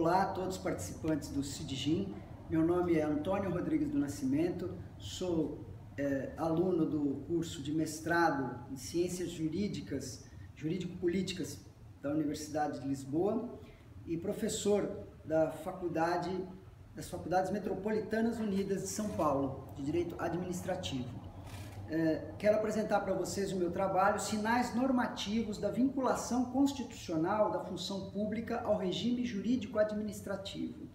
Olá a todos os participantes do CIDGIM. Meu nome é Antônio Rodrigues do Nascimento, sou é, aluno do curso de mestrado em Ciências Jurídicas, Jurídico-Políticas da Universidade de Lisboa e professor da Faculdade das Faculdades Metropolitanas Unidas de São Paulo, de Direito Administrativo. É, quero apresentar para vocês o meu trabalho, Sinais Normativos da Vinculação Constitucional da Função Pública ao Regime Jurídico Administrativo.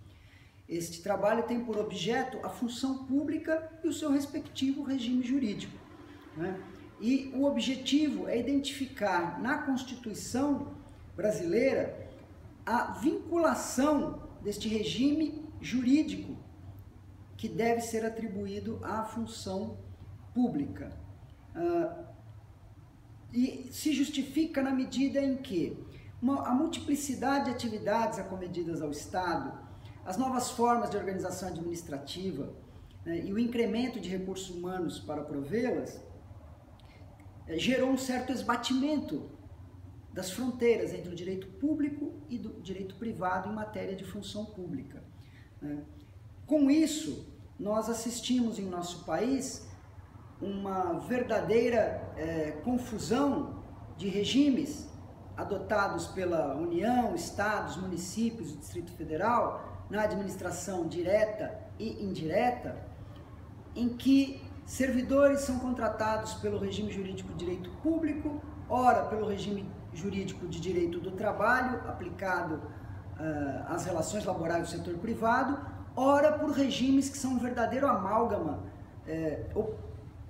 Este trabalho tem por objeto a função pública e o seu respectivo regime jurídico. Né? E o objetivo é identificar na Constituição brasileira a vinculação deste regime jurídico que deve ser atribuído à função pública. Uh, e se justifica na medida em que uma, a multiplicidade de atividades acometidas ao Estado, as novas formas de organização administrativa né, e o incremento de recursos humanos para provê-las eh, gerou um certo esbatimento das fronteiras entre o direito público e do direito privado em matéria de função pública. Né? Com isso, nós assistimos em nosso país uma verdadeira é, confusão de regimes adotados pela União, Estados, municípios Distrito Federal na administração direta e indireta, em que servidores são contratados pelo regime jurídico de direito público, ora pelo regime jurídico de direito do trabalho aplicado uh, às relações laborais do setor privado, ora por regimes que são um verdadeiro amálgama é,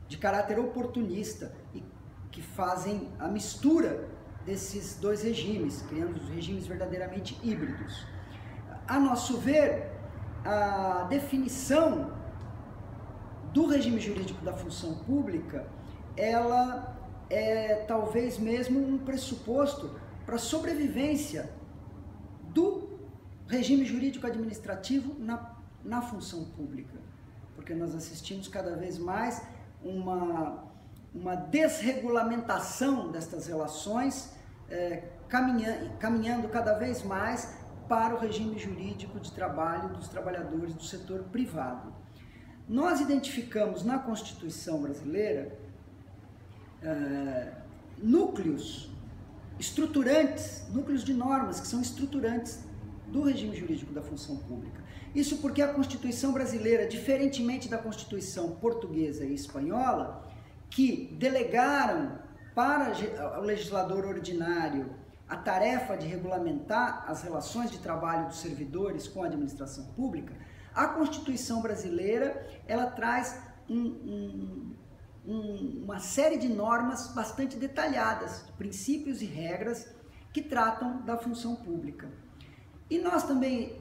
de caráter oportunista e que fazem a mistura desses dois regimes, criando regimes verdadeiramente híbridos. A nosso ver, a definição do regime jurídico da função pública, ela é talvez mesmo um pressuposto para a sobrevivência do regime jurídico administrativo na, na função pública, porque nós assistimos cada vez mais uma, uma desregulamentação destas relações, é, caminhando, cada vez mais para o regime jurídico de trabalho dos trabalhadores do setor privado. Nós identificamos na Constituição brasileira é, núcleos estruturantes, núcleos de normas que são estruturantes do regime jurídico da função pública. Isso porque a Constituição brasileira, diferentemente da Constituição portuguesa e espanhola, que delegaram para o legislador ordinário a tarefa de regulamentar as relações de trabalho dos servidores com a administração pública, a Constituição brasileira ela traz um, um, um, uma série de normas bastante detalhadas, princípios e regras que tratam da função pública. E nós também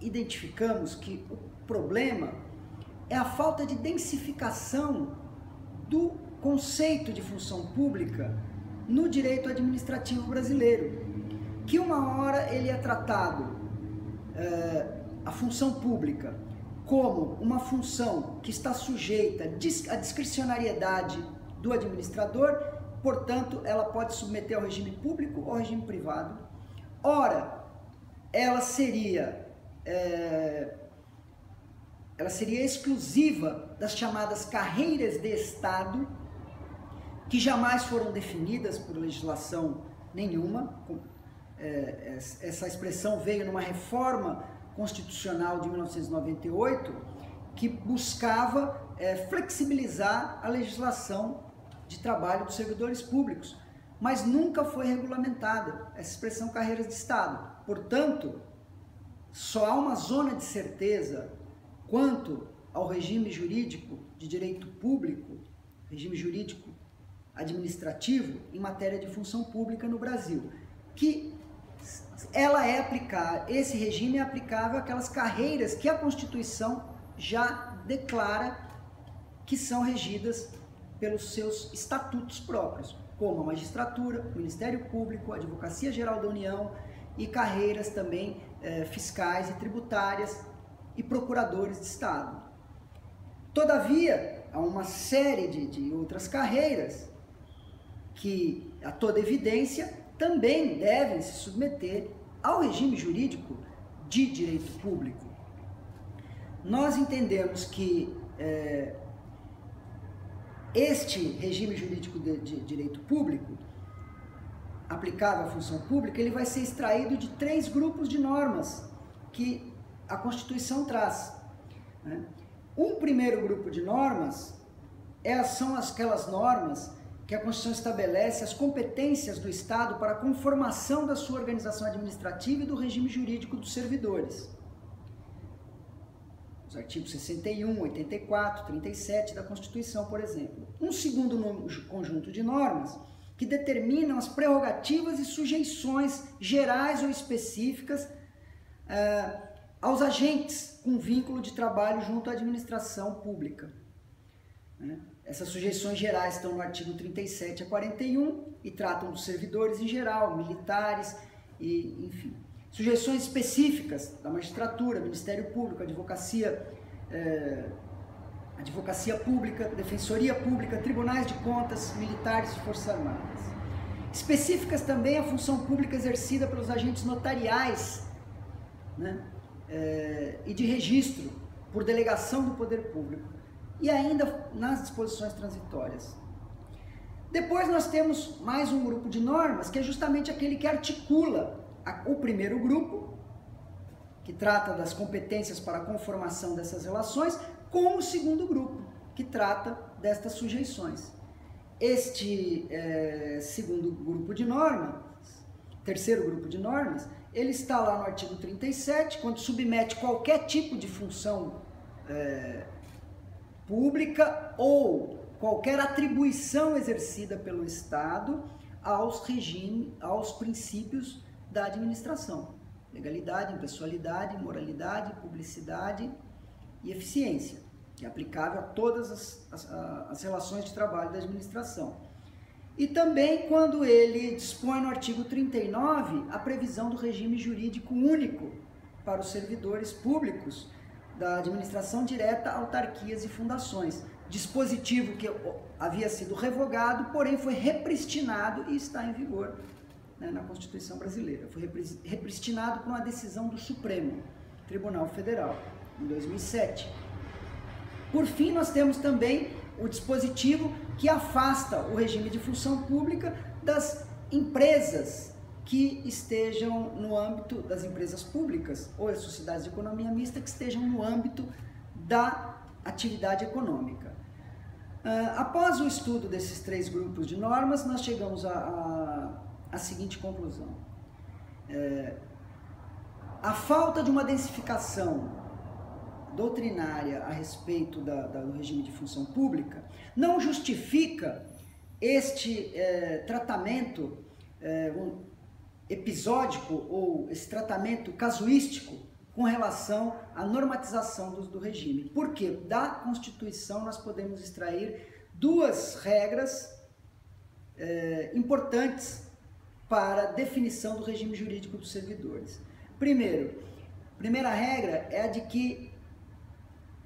identificamos que o problema é a falta de densificação do conceito de função pública no direito administrativo brasileiro, que uma hora ele é tratado é, a função pública como uma função que está sujeita à discricionariedade do administrador, portanto, ela pode submeter ao regime público ou ao regime privado. Ora, ela seria é, ela seria exclusiva das chamadas carreiras de Estado, que jamais foram definidas por legislação nenhuma. É, essa expressão veio numa reforma constitucional de 1998 que buscava é, flexibilizar a legislação de trabalho dos servidores públicos, mas nunca foi regulamentada essa expressão carreiras de Estado. Portanto, só há uma zona de certeza quanto ao regime jurídico de direito público, regime jurídico administrativo em matéria de função pública no Brasil, que ela é aplicável, esse regime é aplicável àquelas carreiras que a Constituição já declara que são regidas pelos seus estatutos próprios, como a magistratura, o Ministério Público, a Advocacia Geral da União e carreiras também eh, fiscais e tributárias e procuradores de Estado. Todavia, há uma série de, de outras carreiras que, a toda evidência, também devem se submeter ao regime jurídico de direito público. Nós entendemos que é, este regime jurídico de, de direito público, aplicável à função pública, ele vai ser extraído de três grupos de normas que a Constituição traz. Né? Um primeiro grupo de normas é, são aquelas normas que a Constituição estabelece as competências do Estado para a conformação da sua organização administrativa e do regime jurídico dos servidores. Os artigos 61, 84, 37 da Constituição, por exemplo. Um segundo conjunto de normas que determinam as prerrogativas e sujeições gerais ou específicas uh, aos agentes com vínculo de trabalho junto à administração pública. Né? Essas sujeições gerais estão no artigo 37 a 41 e tratam dos servidores em geral, militares e enfim. Sujeições específicas da magistratura, Ministério Público, Advocacia, eh, Advocacia Pública, Defensoria Pública, Tribunais de Contas, Militares e Forças Armadas. Específicas também a função pública exercida pelos agentes notariais né, eh, e de registro por delegação do poder público e ainda nas disposições transitórias. Depois nós temos mais um grupo de normas, que é justamente aquele que articula o primeiro grupo, que trata das competências para a conformação dessas relações, com o segundo grupo, que trata destas sujeições. Este é, segundo grupo de normas, terceiro grupo de normas, ele está lá no artigo 37, quando submete qualquer tipo de função é, pública ou qualquer atribuição exercida pelo Estado aos regimes, aos princípios da administração. Legalidade, impessoalidade, moralidade, publicidade e eficiência, que é aplicável a todas as, as, as relações de trabalho da administração. E também quando ele dispõe no artigo 39 a previsão do regime jurídico único para os servidores públicos, da administração direta, autarquias e fundações. Dispositivo que havia sido revogado, porém foi repristinado e está em vigor né, na Constituição brasileira. Foi repristinado por uma decisão do Supremo Tribunal Federal, em 2007. Por fim, nós temos também o dispositivo que afasta o regime de função pública das empresas que estejam no âmbito das empresas públicas ou as sociedades de economia mista que estejam no âmbito da atividade econômica. Uh, após o estudo desses três grupos de normas, nós chegamos à seguinte conclusão. É, a falta de uma densificação doutrinária a respeito da, da, do regime de função pública não justifica este é, tratamento é, um, episódico ou esse tratamento casuístico com relação à normatização do, do regime. Porque da Constituição nós podemos extrair duas regras é, importantes para definição do regime jurídico dos servidores. Primeiro, primeira regra é a de que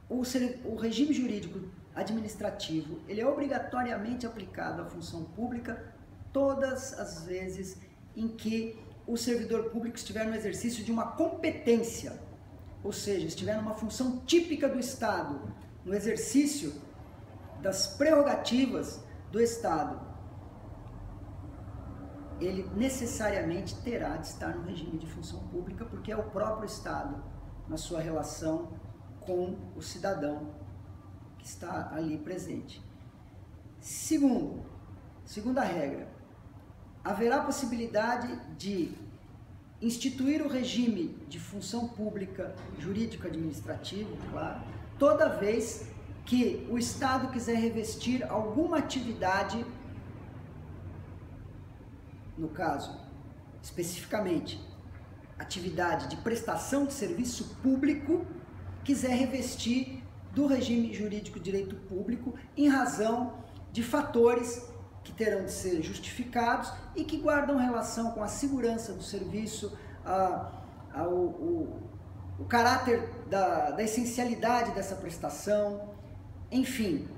o, o regime jurídico administrativo ele é obrigatoriamente aplicado à função pública todas as vezes em que o servidor público estiver no exercício de uma competência, ou seja, estiver numa função típica do Estado, no exercício das prerrogativas do Estado, ele necessariamente terá de estar no regime de função pública, porque é o próprio Estado, na sua relação com o cidadão que está ali presente. Segundo, segunda regra, haverá possibilidade de instituir o regime de função pública, jurídico administrativo, claro, toda vez que o Estado quiser revestir alguma atividade, no caso, especificamente, atividade de prestação de serviço público, quiser revestir do regime jurídico direito público em razão de fatores que terão de ser justificados e que guardam relação com a segurança do serviço, a, a, o, o, o, caráter da, da essencialidade dessa prestação, enfim,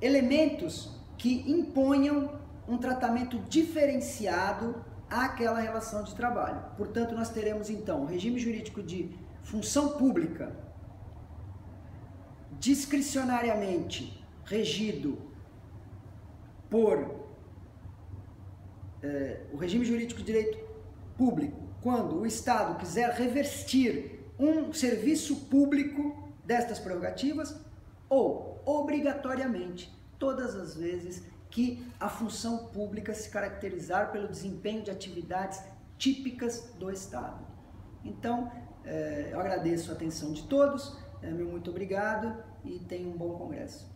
elementos que imponham um tratamento diferenciado àquela relação de trabalho. Portanto, nós teremos então o regime jurídico de função pública discricionariamente regido por eh, o regime jurídico de direito público, quando o Estado quiser revestir um serviço público destas prerrogativas, ou obrigatoriamente, todas as vezes que a função pública se caracterizar pelo desempenho de atividades típicas do Estado. Então, eh, eu agradeço a atenção de todos, eh, meu muito obrigado e tenha um bom congresso.